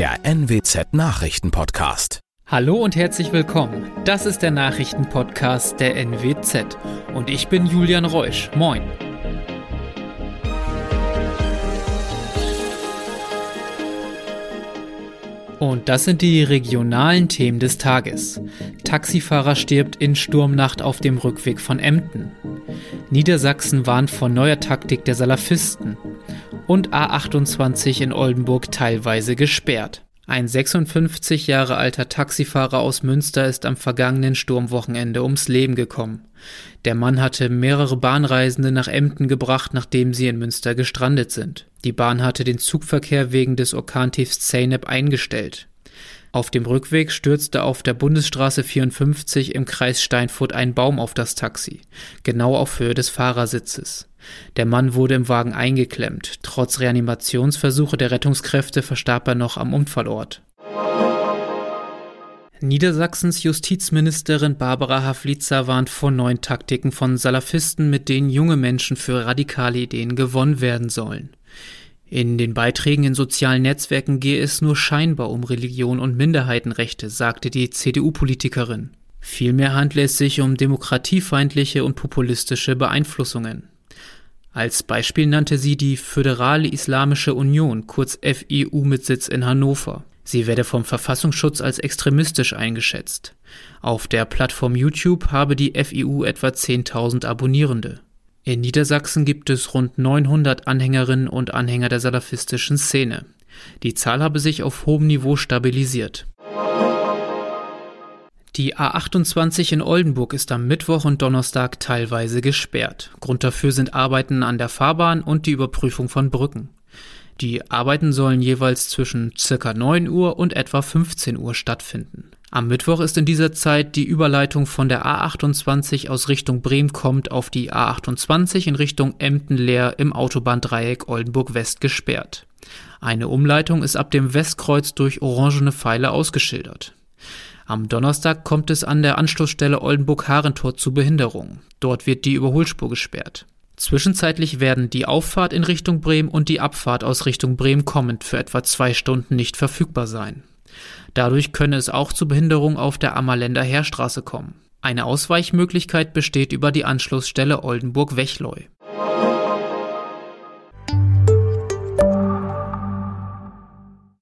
der NWZ Nachrichtenpodcast. Hallo und herzlich willkommen. Das ist der Nachrichtenpodcast der NWZ und ich bin Julian Reusch. Moin. Und das sind die regionalen Themen des Tages. Taxifahrer stirbt in Sturmnacht auf dem Rückweg von Emden. Niedersachsen warnt vor neuer Taktik der Salafisten. Und A28 in Oldenburg teilweise gesperrt. Ein 56 Jahre alter Taxifahrer aus Münster ist am vergangenen Sturmwochenende ums Leben gekommen. Der Mann hatte mehrere Bahnreisende nach Emden gebracht, nachdem sie in Münster gestrandet sind. Die Bahn hatte den Zugverkehr wegen des Orkantiefs Zeynep eingestellt. Auf dem Rückweg stürzte auf der Bundesstraße 54 im Kreis Steinfurt ein Baum auf das Taxi, genau auf Höhe des Fahrersitzes. Der Mann wurde im Wagen eingeklemmt. Trotz Reanimationsversuche der Rettungskräfte verstarb er noch am Unfallort. Niedersachsens Justizministerin Barbara Havlitzer warnt vor neuen Taktiken von Salafisten, mit denen junge Menschen für radikale Ideen gewonnen werden sollen. In den Beiträgen in sozialen Netzwerken gehe es nur scheinbar um Religion und Minderheitenrechte, sagte die CDU-Politikerin. Vielmehr handle es sich um demokratiefeindliche und populistische Beeinflussungen. Als Beispiel nannte sie die Föderale Islamische Union, kurz FIU mit Sitz in Hannover. Sie werde vom Verfassungsschutz als extremistisch eingeschätzt. Auf der Plattform YouTube habe die FIU etwa 10.000 Abonnierende. In Niedersachsen gibt es rund 900 Anhängerinnen und Anhänger der salafistischen Szene. Die Zahl habe sich auf hohem Niveau stabilisiert. Die A28 in Oldenburg ist am Mittwoch und Donnerstag teilweise gesperrt. Grund dafür sind Arbeiten an der Fahrbahn und die Überprüfung von Brücken. Die Arbeiten sollen jeweils zwischen circa 9 Uhr und etwa 15 Uhr stattfinden. Am Mittwoch ist in dieser Zeit die Überleitung von der A28 aus Richtung Bremen kommt auf die A28 in Richtung Emden-Leer im Autobahndreieck Oldenburg West gesperrt. Eine Umleitung ist ab dem Westkreuz durch orangene Pfeile ausgeschildert. Am Donnerstag kommt es an der Anschlussstelle Oldenburg-Harentor zu Behinderungen. Dort wird die Überholspur gesperrt. Zwischenzeitlich werden die Auffahrt in Richtung Bremen und die Abfahrt aus Richtung Bremen kommend für etwa zwei Stunden nicht verfügbar sein. Dadurch könne es auch zu Behinderungen auf der Ammerländer Heerstraße kommen. Eine Ausweichmöglichkeit besteht über die Anschlussstelle Oldenburg-Wechleu.